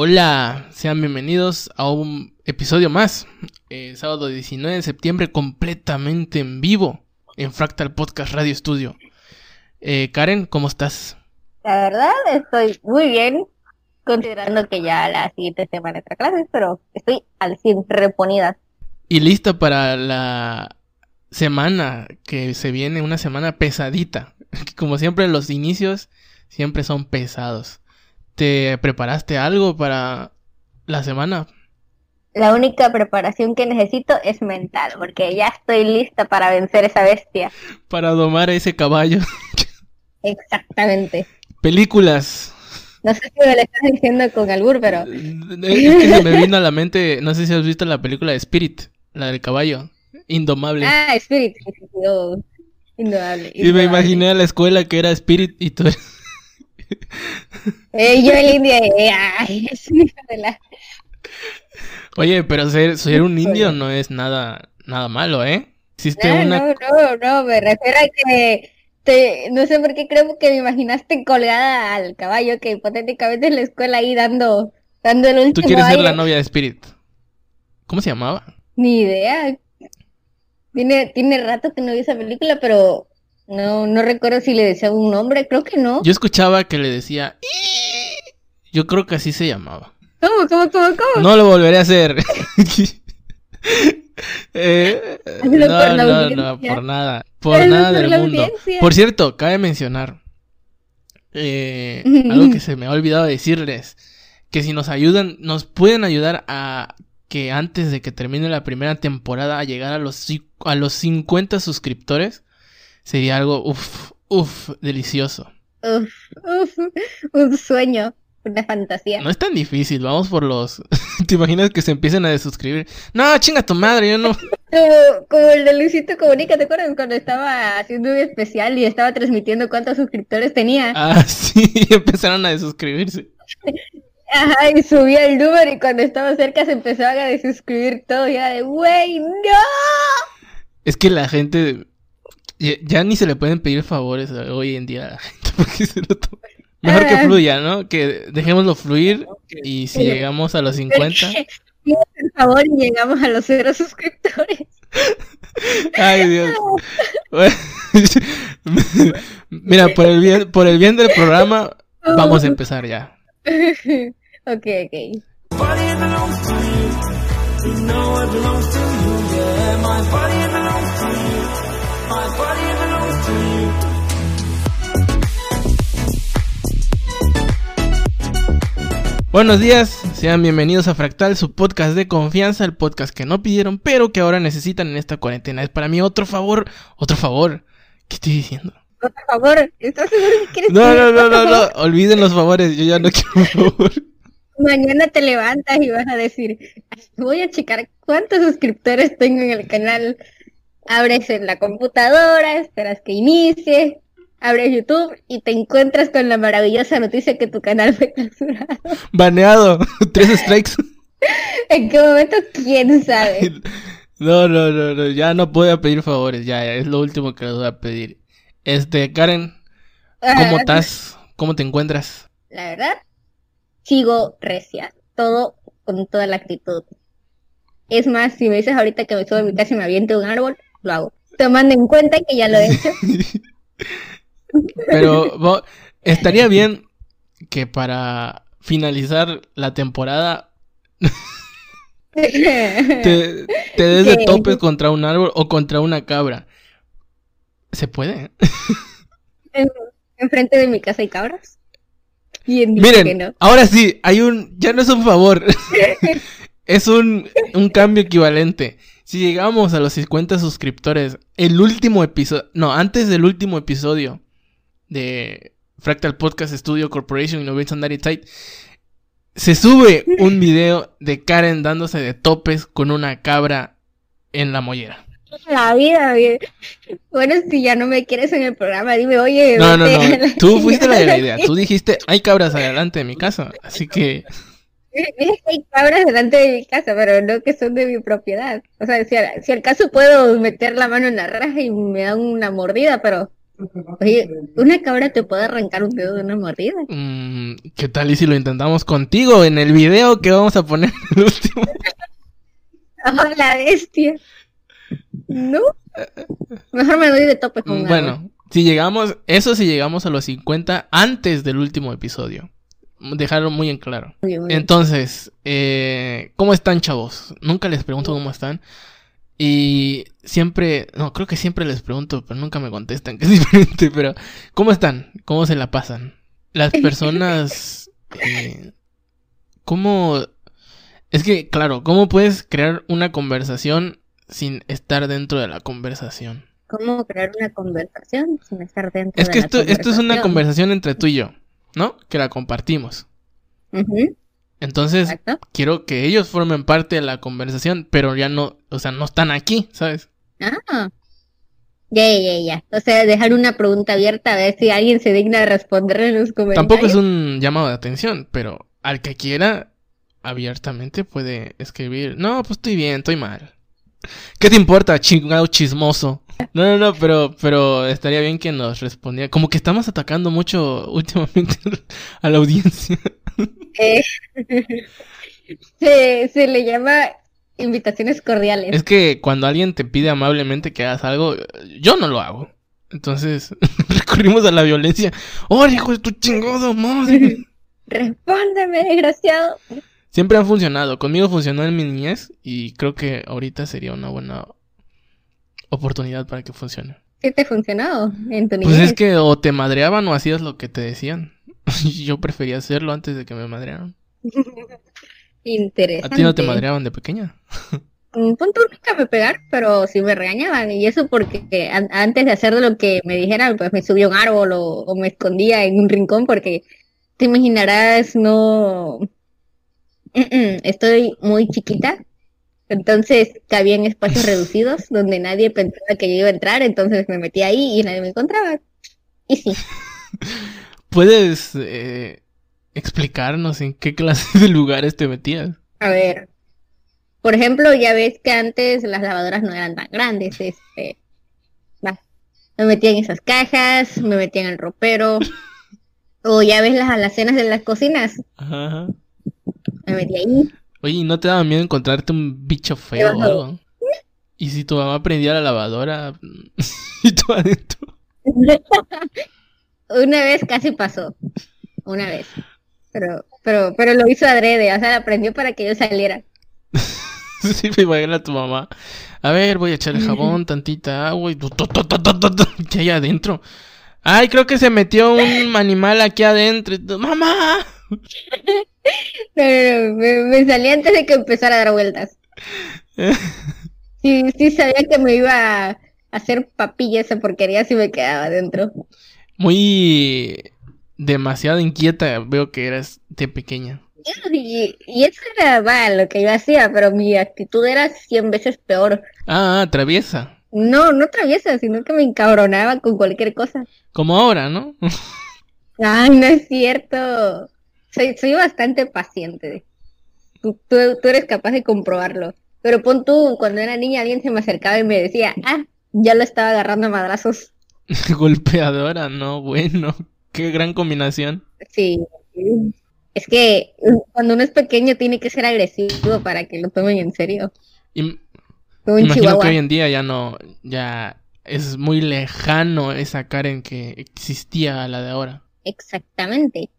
Hola, sean bienvenidos a un episodio más. Eh, sábado 19 de septiembre, completamente en vivo en Fractal Podcast Radio Studio. Eh, Karen, ¿cómo estás? La verdad, estoy muy bien, considerando que ya la siguiente semana entra clases, pero estoy al 100 reponida. Y lista para la semana que se viene, una semana pesadita. Como siempre, los inicios siempre son pesados. ¿Te preparaste algo para la semana? La única preparación que necesito es mental, porque ya estoy lista para vencer esa bestia. Para domar a ese caballo. Exactamente. Películas. No sé si me lo estás diciendo con albur, pero... Es que se me vino a la mente, no sé si has visto la película de Spirit, la del caballo. Indomable. Ah, Spirit. Oh, indomable, Y me imaginé a la escuela que era Spirit y tú eh, yo el indio, eh, ay, es de la... Oye, pero ser, ser un indio no es nada, nada malo, ¿eh? Existe no, una... no, no, no, me refiero a que te, no sé por qué creo que me imaginaste colgada al caballo que hipotéticamente en la escuela ahí dando, dando el último Tú quieres ser la novia de Spirit. ¿Cómo se llamaba? Ni idea. Tiene, tiene rato que no vi esa película, pero no, no recuerdo si le decía un nombre, creo que no. Yo escuchaba que le decía. Yo creo que así se llamaba. ¿Cómo, cómo, cómo, cómo? No lo volveré a hacer. eh, no, no, no, por nada. Por nada del mundo. Por cierto, cabe mencionar eh, algo que se me ha olvidado decirles. Que si nos ayudan, nos pueden ayudar a que antes de que termine la primera temporada a llegar a los, a los 50 suscriptores sería algo, uff, uff, delicioso. Uff, uff, un sueño, una fantasía. No es tan difícil, vamos por los... ¿Te imaginas que se empiecen a desuscribir? No, chinga tu madre, yo no... Como, como el de Luisito Comunica, ¿te acuerdas cuando estaba haciendo un especial y estaba transmitiendo cuántos suscriptores tenía? Ah, sí, empezaron a desuscribirse. Ajá, y subía el número y cuando estaba cerca se empezaban a desuscribir todo y era de, wey, no. Es que la gente ya, ni se le pueden pedir favores hoy en día a la gente porque se lo Mejor que ah. fluya, ¿no? Que dejémoslo fluir y si llegamos a los 50... Por favor y llegamos a los cero suscriptores. Ay, Dios. Mira, por el bien, por el bien del programa, vamos a empezar ya. ok, ok. Buenos días, sean bienvenidos a Fractal, su podcast de confianza, el podcast que no pidieron, pero que ahora necesitan en esta cuarentena. Es para mí otro favor, otro favor. ¿Qué estoy diciendo? Otro favor, ¿estás seguro que quieres No, no, no, no, no, olviden los favores, yo ya no quiero favor. Mañana te levantas y vas a decir, voy a checar cuántos suscriptores tengo en el canal. Abres en la computadora, esperas que inicie, abres YouTube y te encuentras con la maravillosa noticia que tu canal fue censurado. Baneado, tres strikes. ¿En qué momento? ¿Quién sabe? No, no, no, no, ya no puedo pedir favores, ya, ya, es lo último que les voy a pedir. Este, Karen, ¿cómo ah. estás? ¿Cómo te encuentras? La verdad, sigo recia, todo con toda la actitud. Es más, si me dices ahorita que me subo a mi casa y me aviento un árbol, lo hago. Tomando en cuenta que ya lo he hecho. Pero estaría bien que para finalizar la temporada te, des de topes contra un árbol o contra una cabra. ¿Se puede? Enfrente de mi casa hay cabras. Miren, ahora sí, hay un, ya no es un favor, es un, un cambio equivalente. Si llegamos a los 50 suscriptores, el último episodio, no, antes del último episodio, de Fractal Podcast Studio Corporation Innovation Site, se sube un video de Karen dándose de topes con una cabra en la mollera. La vida, bien. Bueno, si ya no me quieres en el programa, dime, oye. No, no, no. Tú fuiste la de la idea. Tú dijiste, hay cabras adelante de mi casa. Así que. Hay cabras delante de mi casa, pero no que son de mi propiedad. O sea, si, si al caso puedo meter la mano en la raja y me dan una mordida, pero Oye, ¿una cabra te puede arrancar un dedo de una mordida? Mm, ¿Qué tal y si lo intentamos contigo en el video que vamos a poner el último? oh, la bestia. No. Mejor me doy de tope con mm, Bueno, si llegamos, eso si llegamos a los 50 antes del último episodio. Dejarlo muy en claro. Entonces, eh, ¿cómo están, chavos? Nunca les pregunto cómo están. Y siempre, no, creo que siempre les pregunto, pero nunca me contestan, que es diferente, pero ¿cómo están? ¿Cómo se la pasan? Las personas, eh, ¿cómo? Es que, claro, ¿cómo puedes crear una conversación sin estar dentro de la conversación? ¿Cómo crear una conversación sin estar dentro es que esto, esto es una conversación entre tú y yo, ¿no? Que la compartimos. Entonces, quiero que ellos formen parte de la conversación, pero ya no, o sea, no están aquí, ¿sabes? Ah. Ya, ya, ya. O sea, dejar una pregunta abierta a ver si alguien se digna de responder en los comentarios. Tampoco es un llamado de atención, pero al que quiera abiertamente puede escribir, no, pues estoy bien, estoy mal. ¿Qué te importa, chingado chismoso? No, no, no, pero, pero estaría bien que nos respondiera. Como que estamos atacando mucho últimamente a la audiencia. Eh, se, se le llama invitaciones cordiales. Es que cuando alguien te pide amablemente que hagas algo, yo no lo hago. Entonces recurrimos a la violencia. ¡Oh, hijo de tu chingado madre! Respóndeme, desgraciado. Siempre han funcionado. Conmigo funcionó en mi niñez y creo que ahorita sería una buena oportunidad para que funcione. ¿Qué te ha funcionado en tu niñez? Pues es que o te madreaban o hacías lo que te decían. Yo prefería hacerlo antes de que me madrearan. Interesante. ¿A ti no te madreaban de pequeña? Un punto nunca me pegar, pero sí me regañaban. Y eso porque antes de hacer lo que me dijeran, pues me subía a un árbol o, me escondía en un rincón porque te imaginarás, no... Estoy muy chiquita, entonces cabía en espacios reducidos donde nadie pensaba que yo iba a entrar, entonces me metí ahí y nadie me encontraba. Y sí. ¿Puedes eh, explicarnos en qué clase de lugares te metías? A ver, por ejemplo, ya ves que antes las lavadoras no eran tan grandes, este, me metía en esas cajas, me metía en el ropero, o ya ves las alacenas de las cocinas, Ajá. me metía ahí. Oye, ¿no te daba miedo encontrarte un bicho feo o algo? ¿Y si tu mamá prendía la lavadora y tú adentro? Una vez casi pasó. Una vez. Pero, pero, pero lo hizo adrede, o sea, la prendió para que yo saliera. sí, me imagino a tu mamá. A ver, voy a echarle jabón, tantita agua y ¿qué hay adentro? Ay, creo que se metió un animal aquí adentro. ¡Mamá! No, me, salí antes de que empezara a dar vueltas. Sí, sí sabía que me iba a hacer papilla esa porquería si me quedaba adentro muy demasiado inquieta veo que eras de pequeña. Y, eso era mal lo que yo hacía, pero mi actitud era cien veces peor. Ah, traviesa. No, no traviesa, sino que me encabronaba con cualquier cosa. Como ahora, ¿no? Ay, no es cierto. Soy, soy bastante paciente. Tú, tú, tú eres capaz de comprobarlo. Pero pon tú, cuando era niña alguien se me acercaba y me decía, ah, ya lo estaba agarrando a madrazos. Golpeadora, no, bueno. Qué gran combinación. Sí. Es que cuando uno es pequeño tiene que ser agresivo para que lo tomen en serio. imagino que hoy en día ya no, ya es muy lejano esa Karen que existía a la de ahora. Exactamente.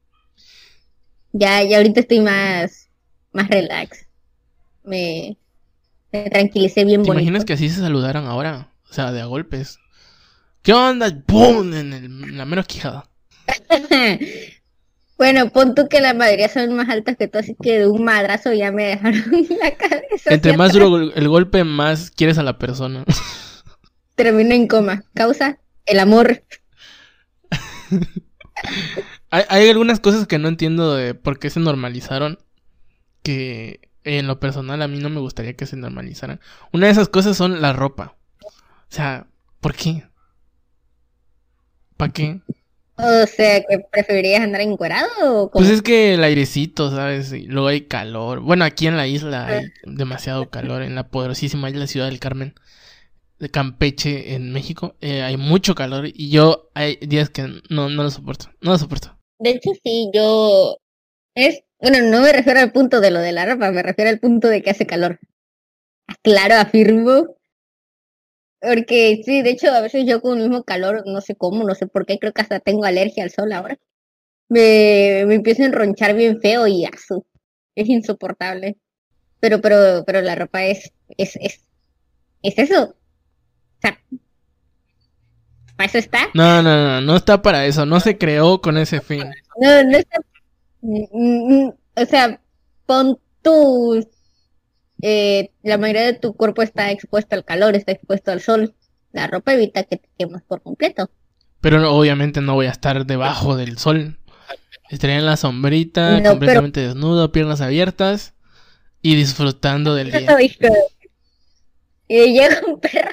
Ya, ya ahorita estoy más, más relax. Me, me tranquilicé bien ¿Te imaginas que así se saludaran ahora? O sea, de a golpes. ¿Qué onda? ¡Pum! En, la menos quijada. bueno, pon tú que la mayoría son más altas que tú, así que de un madrazo ya me dejaron la cabeza. Entre más duro el golpe, más quieres a la persona. Termino en coma. Causa el amor. hay, hay algunas cosas que no entiendo de por qué se normalizaron. Que en lo personal a mí no me gustaría que se normalizaran. Una de esas cosas son la ropa. O sea, ¿por qué? ¿Para qué? O sea, que preferirías andar encuerado o Pues es que el airecito, ¿sabes? Y luego hay calor. Bueno, aquí en la isla hay demasiado calor, en la poderosísima isla Ciudad del Carmen. de Campeche en México, eh, hay mucho calor y yo hay días que no, no lo soporto, no lo soporto. De hecho, sí, yo es, bueno, no me refiero al punto de lo de la ropa, me refiero al punto de que hace calor. Claro, afirmo. Porque sí, de hecho, a veces yo con el mismo calor, no sé cómo, no sé por qué, creo que hasta tengo alergia al sol ahora. Me, me empiezo a enronchar bien feo y asu, es insoportable. Pero, pero, pero la ropa es, es, es, es eso. O sea, ¿para eso está? No, no, no, no está para eso, no se creó con ese fin. No, no está. Mm, mm, o sea, pon tu. Eh, la mayoría de tu cuerpo está expuesto al calor, está expuesto al sol. La ropa evita que te quemes por completo. Pero obviamente no voy a estar debajo del sol. Estaría en la sombrita, completamente desnudo, piernas abiertas y disfrutando del día. Y llega un perro.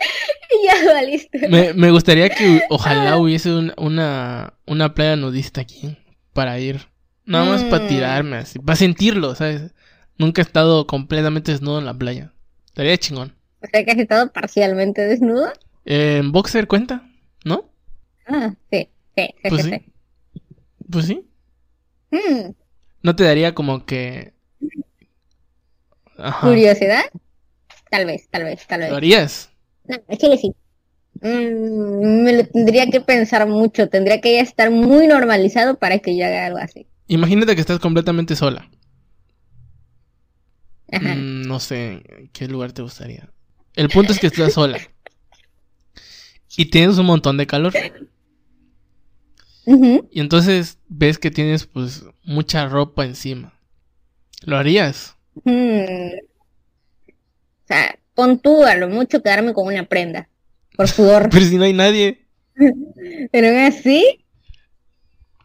y ya valiste. Me, me gustaría que ojalá hubiese una, una playa nudista aquí para ir. Nada más para mm. tirarme así, para sentirlo, ¿sabes? Nunca he estado completamente desnudo en la playa. Estaría chingón. O sea que has estado parcialmente desnudo. en boxer cuenta, ¿no? Ah, sí, sí, sí, pues sí. Pues sí. Mm. ¿No te daría como que... ¿Curiosidad? Tal vez, tal vez, tal vez. ¿Lo harías? No, es que sí. Mm, me lo tendría que pensar mucho, tendría que ya estar muy normalizado para que yo haga algo así. Imagínate que estás completamente sola. Mm, no sé, ¿qué lugar te gustaría? El punto es que estás sola. Y tienes un montón de calor. Y entonces ves que tienes pues mucha ropa encima. ¿Lo harías? Hmm. O sea, pon tú a lo mucho quedarme con una prenda. Por sudor. Pero si no hay nadie. Pero así.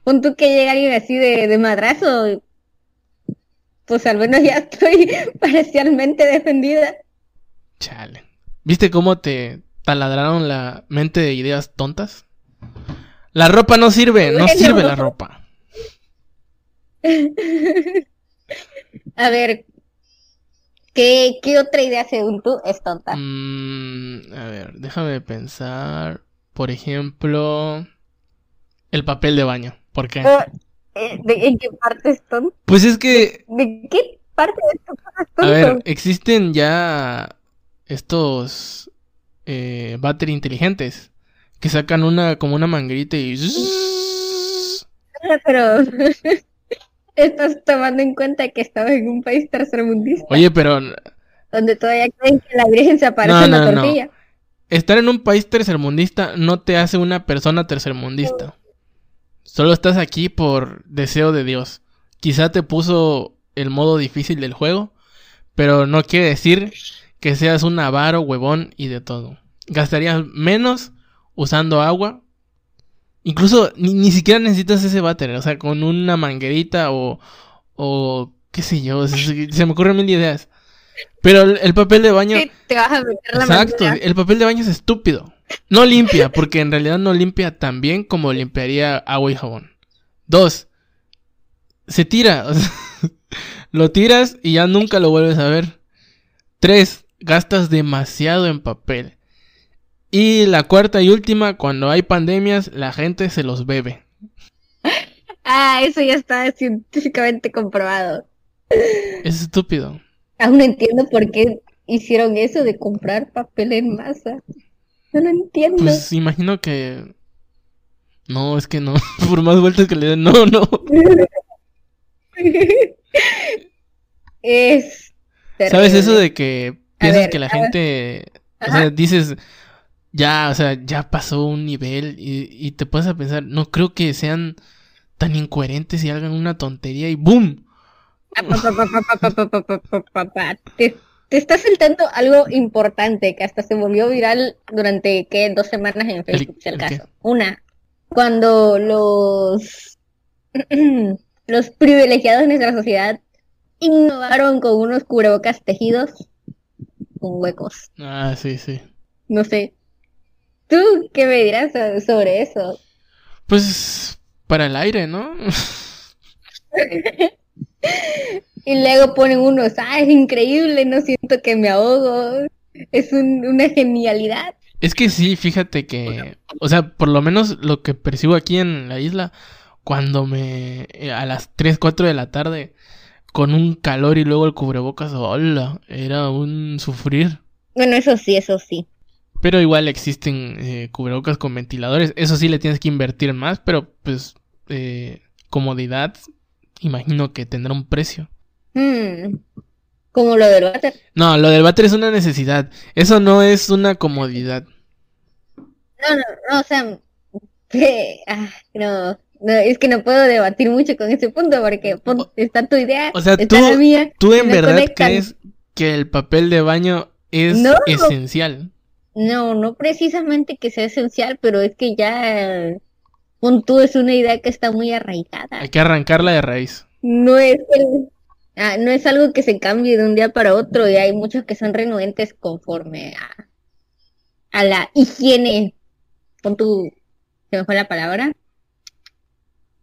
Pon tú que llega alguien así de, de madrazo. Pues al menos ya estoy parcialmente defendida. Chale. ¿Viste cómo te taladraron la mente de ideas tontas? La ropa no sirve, no sirve la ropa. A ver, ¿qué, ¿qué, otra idea según tú es tonta? Mm, a ver, déjame pensar. Por ejemplo, el papel de baño. ¿Por qué? ¿En qué parte es tonto? Pues es que... ¿De, qué parte es tonto? A ver, existen ya estos eh, battery inteligentes que sacan una como una manguerita y... Pero estás tomando en cuenta que estaba en un país tercermundista. Oye, pero... Donde todavía creen que la Virgen se aparece en la tortilla. Estar en un país tercermundista no te hace una persona tercermundista. Solo estás aquí por deseo de Dios. Quizá te puso el modo difícil del juego, pero no quiere decir que seas un avaro, huevón y de todo. Gastarías menos usando agua. Incluso ni, siquiera necesitas ese váter, o sea, con una manguerita o, o qué sé yo, se, me ocurren mil ideas. Pero el, papel de baño... te vas a meter la Exacto, el papel de baño es estúpido. No limpia, porque en realidad no limpia tan bien como limpiaría agua y jabón. Dos, se tira. lo tiras y ya nunca lo vuelves a ver. Tres, gastas demasiado en papel. Y la cuarta y última, cuando hay pandemias, la gente se los bebe. Ah, eso ya está científicamente comprobado. Es estúpido. Aún no entiendo por qué hicieron eso de comprar papel en masa. No lo entiendo. Pues imagino que... No, es que no. Por más vueltas que le den, no, no. es... ¿Sabes eso de que piensas que la gente... O sea, dices ya, o sea, ya pasó un nivel y, te puedes a pensar, no creo que sean tan incoherentes y hagan una tontería y ¡boom! Te, estás saltando algo importante que hasta se volvió viral durante, ¿qué? Dos semanas en Facebook, si el caso. Una, cuando los, los privilegiados de nuestra sociedad innovaron con unos cubrebocas tejidos con huecos. Ah, sí, sí. No sé, ¿Tú qué me dirás sobre eso? Pues para el aire, ¿no? y luego ponen unos, ah, es increíble, no siento que me ahogo. es una genialidad. Es que sí, fíjate que, o sea, por lo menos lo que percibo aquí en la isla, cuando me, eh, a las 3, 4 de la tarde, con un calor y luego el cubrebocas, hola, era un sufrir. Bueno, eso sí, eso sí. Pero igual existen eh, cubrebocas con ventiladores, eso sí le tienes que invertir más, pero pues eh, comodidad, imagino que tendrá un precio. Hmm. Como lo del váter. No, lo del váter es una necesidad. Eso no es una comodidad. No, no, no, o sea, que, ah, no, no, es que no puedo debatir mucho con ese punto porque está tu idea, o sea, tú, tú en verdad crees que el papel de baño es esencial. No, no precisamente que sea esencial, pero es que ya pon tú es una idea que está muy arraigada. Hay que arrancarla de raíz. No es el, Ah, no es algo que se cambie de un día para otro y hay muchos que son renuentes conforme a, a la higiene. Pon tu, se me fue la palabra.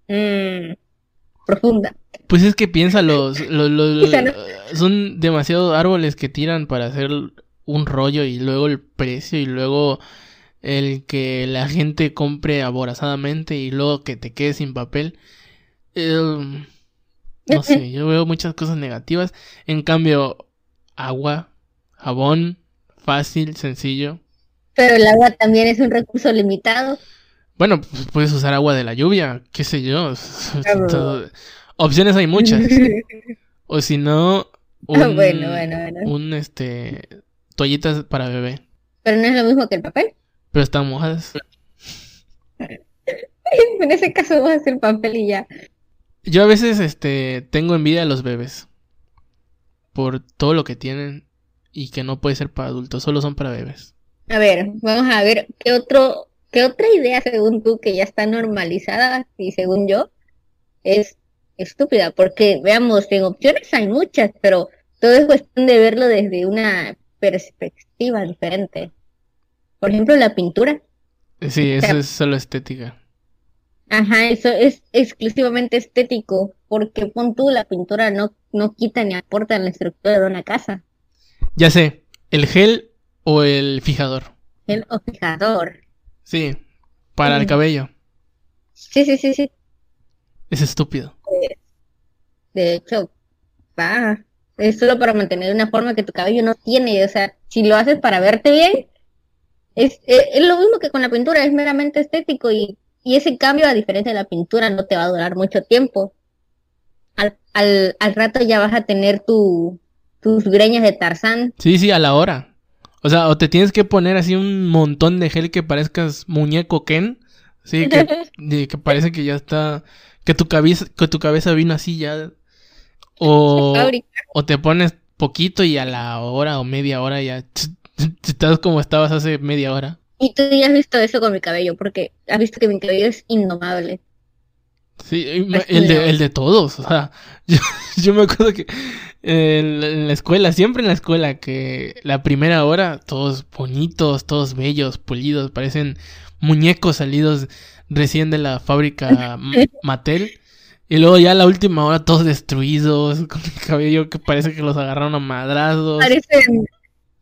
Mm, profunda. Pues es que piensa, los, los, son demasiados árboles que tiran para hacer un rollo y luego el precio y luego el que la gente compre aborazadamente y luego que te quede sin papel. Eh, no sé, yo veo muchas cosas negativas. En cambio, agua, jabón, fácil, sencillo. Pero el agua también es un recurso limitado. Bueno, pues puedes usar agua de la lluvia, qué sé yo. Opciones hay muchas. o si no, un, bueno, bueno, bueno. un este toallitas para bebé. Pero no es lo mismo que el papel. Pero están mojadas. en ese caso vas a hacer papel y ya. Yo a veces este tengo envidia de los bebés por todo lo que tienen y que no puede ser para adultos, solo son para bebés. A ver, vamos a ver qué otro qué otra idea según tú que ya está normalizada y según yo es estúpida, porque veamos, en opciones hay muchas, pero todo es cuestión de verlo desde una perspectiva diferente. Por ejemplo, la pintura. Sí, eso es solo estética. Ajá, eso es exclusivamente estético, porque pon tú, la pintura no, no quita ni aporta en la estructura de una casa. Ya sé, ¿el gel o el fijador? Gel o fijador. Sí, para el cabello. Sí, sí, sí, sí. Es estúpido. De hecho, va, es solo para mantener una forma que tu cabello no tiene, o sea, si lo haces para verte bien, es, es, es lo mismo que con la pintura, es meramente estético y y ese cambio, a diferencia de la pintura, no te va a durar mucho tiempo. Al, al, al rato ya vas a tener tu, tus greñas de Tarzán. Sí, sí, a la hora. O sea, o te tienes que poner así un montón de gel que parezcas muñeco Ken. Sí, que, que parece que ya está. Que tu cabeza, que tu cabeza vino así ya. O, o te pones poquito y a la hora o media hora ya estás como estabas hace media hora. Y tú ya has visto eso con mi cabello, porque has visto que mi cabello es indomable. Sí, el de, el de todos. O sea, yo, me acuerdo que en la escuela, siempre en la escuela, que la primera hora, todos bonitos, todos bellos, pulidos, parecen muñecos salidos recién de la fábrica Mattel. Y luego ya la última hora, todos destruidos, con el cabello que parece que los agarraron a madrazos. Parecen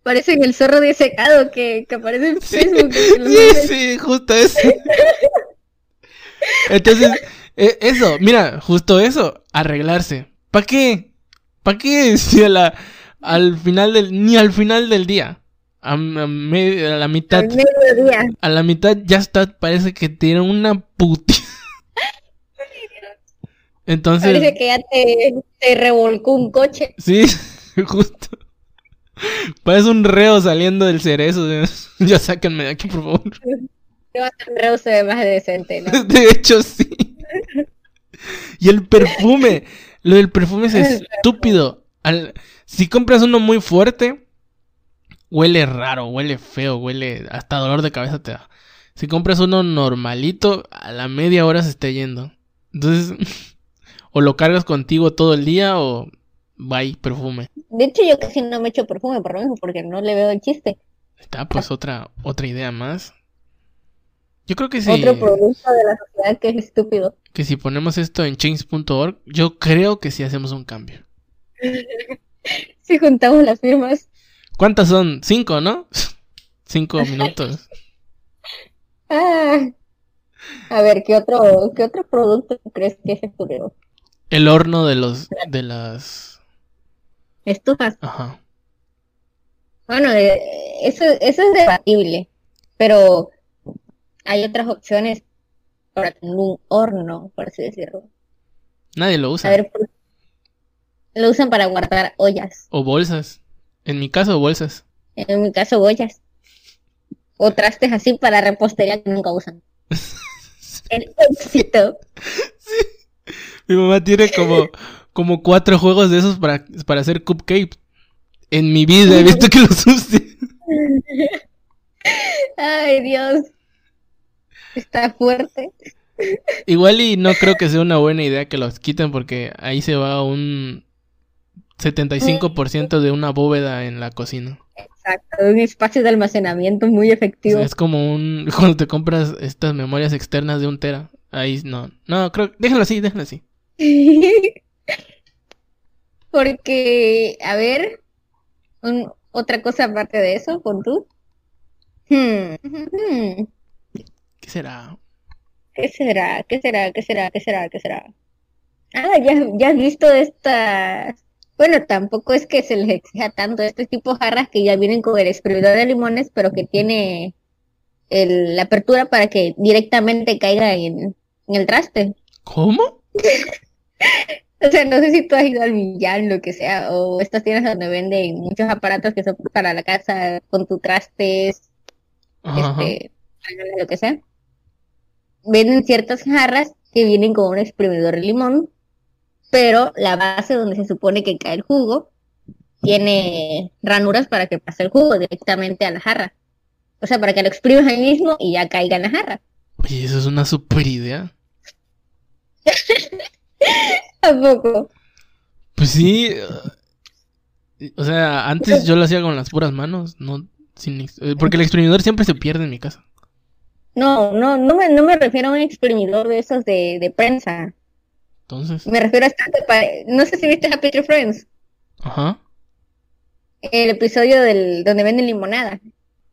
Parecen el zorro de secado que, que aparece en Facebook. Sí, sí, justo eso. Entonces, e, eso, mira, justo eso, arreglarse. ¿Para qué? ¿Para qué si a la, al final del, ni al final del día? A, la mitad. A la mitad ya está, parece que tiene una puti. Entonces. Parece que ya te, te revolcó un coche. Sí, justo. Parece un reo saliendo del cerezo. Ya sáquenme de aquí, por favor. Un reo se ve más decente, ¿no? De hecho, sí. Y el perfume. Lo del perfume es estúpido. Si compras uno muy fuerte, huele raro, huele feo, huele. Hasta dolor de cabeza te da. Si compras uno normalito, a la media hora se está yendo. Entonces, o lo cargas contigo todo el día o bye, perfume. De hecho, yo casi no me echo perfume por lo mismo, porque no le veo el chiste. Está, pues otra, otra idea más. Yo creo que sí. Otro producto de la sociedad que es estúpido. Que si ponemos esto en change.org, yo creo que sí hacemos un cambio. si juntamos las firmas. ¿Cuántas son? Cinco, ¿no? Cinco minutos. ah. A ver, ¿qué otro, qué otro producto crees que se ocurrió? El horno de los, de las estufas. Ajá. Bueno, eh, eso, eso es debatible, pero hay otras opciones para tener un horno, por así decirlo. Nadie lo usa. A ver, lo usan para guardar ollas. O bolsas. En mi caso, bolsas. En mi caso, ollas. O trastes así para repostería que nunca usan. El éxito. Sí. Mi mamá tiene como, como cuatro juegos de esos para, para hacer cupcakes. En mi vida he visto que los use. Ay, Dios. Está fuerte. Igual y no creo que sea una buena idea que los quiten porque ahí se va un 75% de una bóveda en la cocina. Exacto, un espacio de almacenamiento muy efectivo. es como un cuando te compras estas memorias externas de un tera. Ahí no, no, creo, déjalo así, déjalo así. Porque, a ver, otra cosa aparte de eso, con tú. Hmm, hmm. ¿Qué será? ¿Qué será? ¿Qué será? ¿Qué será? ¿Qué será? ¿Qué será? Ah, ya, ya has visto estas bueno, tampoco es que se les exija tanto este tipo de jarras que ya vienen con el exprimidor de limones, pero que tiene la apertura para que directamente caiga en, el traste. ¿Cómo? o sea, no sé si tú has ido al Millán, lo que sea, o estas tiendas donde venden muchos aparatos que son para la casa con tu trastes, este, lo que sea. Venden ciertas jarras que vienen con un exprimidor de limón pero la base donde se supone que cae el jugo tiene ranuras para que pase el jugo directamente a la jarra. O sea, para que lo exprimas ahí mismo y ya caiga en la jarra. Oye, eso es una super idea. Tampoco. Pues sí. O sea, antes yo lo hacía con las puras manos, no sin eh, porque el exprimidor siempre se pierde en mi casa. No, no, no me, no me refiero a un exprimidor de esos de, de prensa. Entonces. Me refiero a este No sé si viste Happy Tree Friends. Ajá. El episodio del donde venden limonada.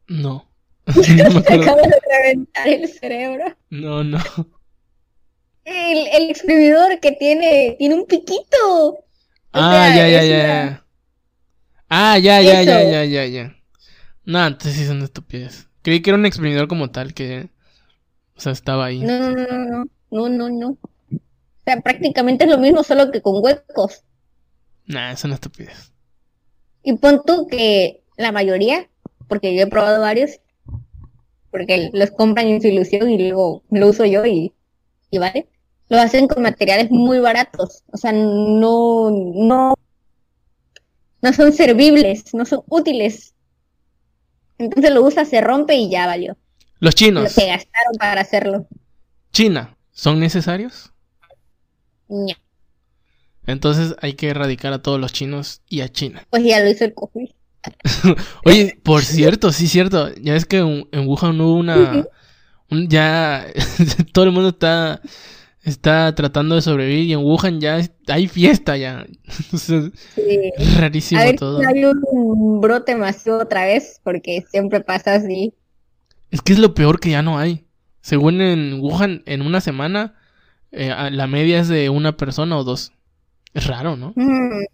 No. no me acabo de reventar el cerebro. No, no. El, el exprimidor que tiene, tiene un piquito. ah, ya, ya, ya. Ah, ya, ya, ya, ya, ya, ya. No, entonces sí son estupidez. Creí que era un exprimidor como tal que. O sea, estaba ahí. No, no, no, no. No, no, no. O sea, prácticamente es lo mismo, solo que con huecos. Nah, es una estupidez. Y pon tú que la mayoría, porque yo he probado varios, porque los compran en su ilusión y luego lo uso yo y, y vale, lo hacen con materiales muy baratos. O sea, no, no, no son servibles, no son útiles. Entonces lo usa, se rompe y ya valió. Los chinos. Lo que gastaron para hacerlo. China, ¿son necesarios? No. Entonces hay que erradicar a todos los chinos y a China. Pues ya lo hizo el COVID. Oye, por cierto, sí, cierto. Ya es que en, Wuhan hubo una. ya. todo el mundo está. Está tratando de sobrevivir y en Wuhan ya hay fiesta ya. Rarísimo todo. hay un brote masivo otra vez porque siempre pasa así. Es que es lo peor que ya no hay. Según en Wuhan, en una semana eh, la media es de una persona o dos. Es raro, ¿no? Mm,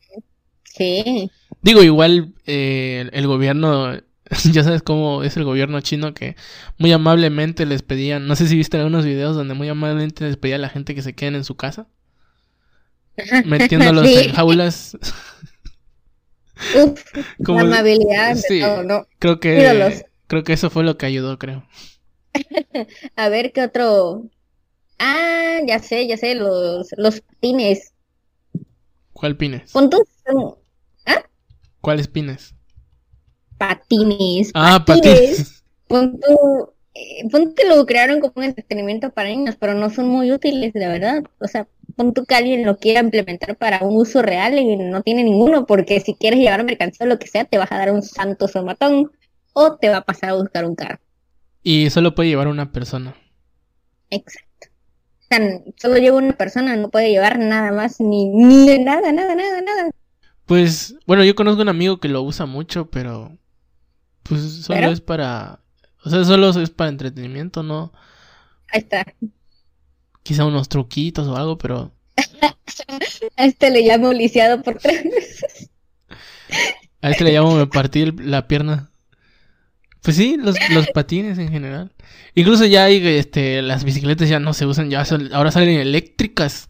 sí. Digo, igual eh, el gobierno, ya sabes cómo es el gobierno chino que muy amablemente les pedían, no sé si viste algunos videos donde muy amablemente les pedía a la gente que se queden en su casa. Metiéndolos en jaulas. Uf, Como, amabilidad sí, ¿no? Creo que, creo que eso fue lo que ayudó, creo. a ver qué otro Ah, ya sé, ya sé, los, los pines. ¿Cuál pines? Puntos. ¿Ah? ¿Cuáles pines? Patines. Ah, patines. Punto, eh, punto lo crearon como un entretenimiento para niños, pero no son muy útiles, de verdad. O sea, punto que alguien lo quiera implementar para un uso real y no tiene ninguno, porque si quieres llevar mercancía o lo que sea, te vas a dar un santo somatón o te va a pasar a buscar un carro. Y solo puede llevar una persona. Exacto solo lleva una persona, no puede llevar nada más, ni, ni nada, nada, nada, nada. Pues, bueno, yo conozco un amigo que lo usa mucho, pero Pues solo es para. O sea, solo es para entretenimiento, ¿no? Ahí está. Quizá unos truquitos o algo, pero. A este le llamo lisiado por tres meses. A este le llamo me partí la pierna. Pues sí, los, los patines en general. Incluso ya hay, este, las bicicletas ya no se usan, ya ahora salen eléctricas.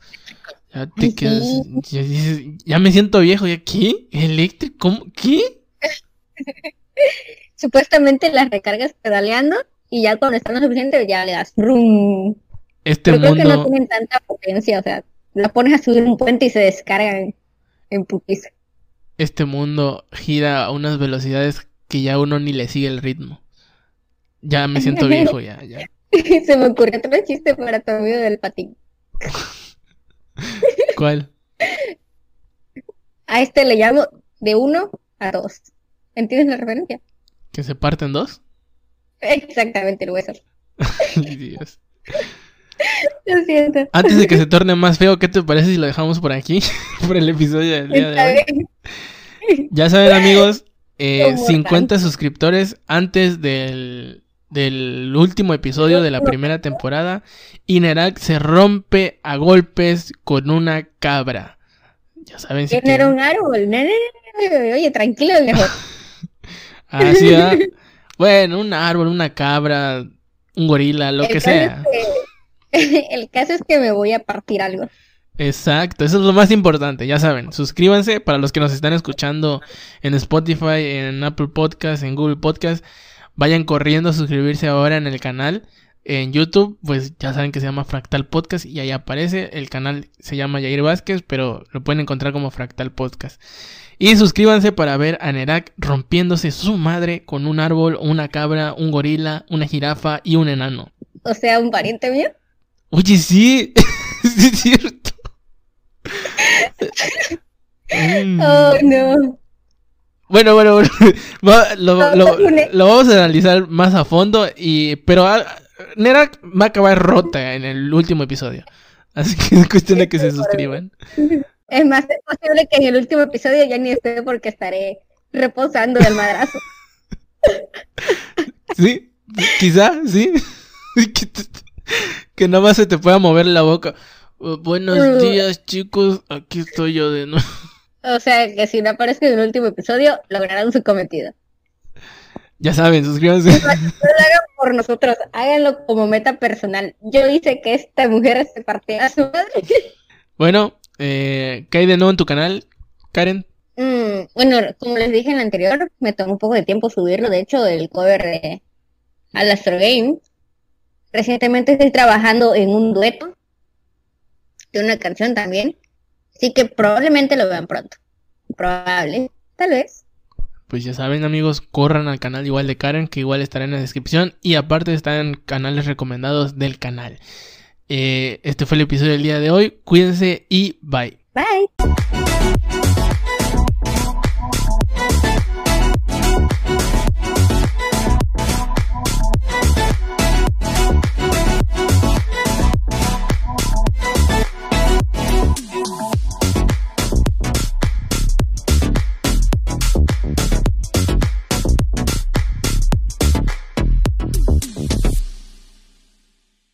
Ya te quedas, ya, dices, ya me siento viejo, ¿ya qué? ¿Eléctrico? ¿Qué? Supuestamente las recargas pedaleando y ya cuando están lo suficiente ya le das rum. Este mundo... creo que no tienen tanta potencia, o sea, la pones a subir un puente y se descargan en putiza. Este mundo gira a unas velocidades que ya uno ni le sigue el ritmo. Ya me siento viejo, ya, ya. Se me ocurrió otro chiste para tu amigo del patín. ¿Cuál? A este le llamo de uno a dos. ¿Entiendes la referencia? ¿Que se parten dos? Exactamente, el hueso. Dios. Lo siento. Antes de que se torne más feo, ¿qué te parece si lo dejamos por aquí? por el episodio del día de hoy. Ya saben, amigos, eh, 50 suscriptores antes del, del último episodio de la primera temporada. Y Nerak se rompe a golpes con una cabra. Ya saben si. era un árbol. Oye, tranquilo, mejor. Así, ¿ah? Bueno, un árbol, una cabra, un gorila, lo que sea. El caso es que me voy a partir algo. Exacto, eso es lo más importante, ya saben, suscríbanse para los que nos están escuchando en Spotify, en Apple Podcast, en Google Podcast, vayan corriendo a suscribirse ahora en el canal. En YouTube, pues ya saben que se llama Fractal Podcast y ahí aparece. El canal se llama Yair Vázquez, pero lo pueden encontrar como Fractal Podcast. Y suscríbanse para ver a Nerak rompiéndose su madre con un árbol, una cabra, un gorila, una jirafa y un enano. O sea, un pariente mío. Oye, sí, sí es cierto. oh, no. Bueno, bueno, bueno. lo, lo, vamos a analizar más a fondo. y Pero ah, Nerak va a acabar rota en el último episodio. Así que es cuestión de que se suscriban. Es más, es posible que en el último episodio ya ni esté porque estaré reposando del madrazo. Sí, quizá, sí. que nada más se te pueda mover la boca. Buenos días, chicos. Aquí estoy yo de nuevo. O sea, que si no aparece en el último episodio, lograrán su cometido. Ya saben, suscríbanse. No, lo hagan por nosotros, háganlo como meta personal. Yo hice que esta mujer se partiera a su madre. Bueno, eh, ¿qué hay de nuevo en tu canal, Karen? Mm, bueno, como les dije en el anterior, me tomó un poco de tiempo subirlo. De hecho, el cover de Alastro Game. Recientemente estoy trabajando en un dueto de una canción también. Así que probablemente lo vean pronto. Probable, tal vez. Pues ya saben amigos, corran al canal igual de Karen, que igual estará en la descripción. Y aparte están canales recomendados del canal. Eh, este fue el episodio del día de hoy. Cuídense y bye. Bye.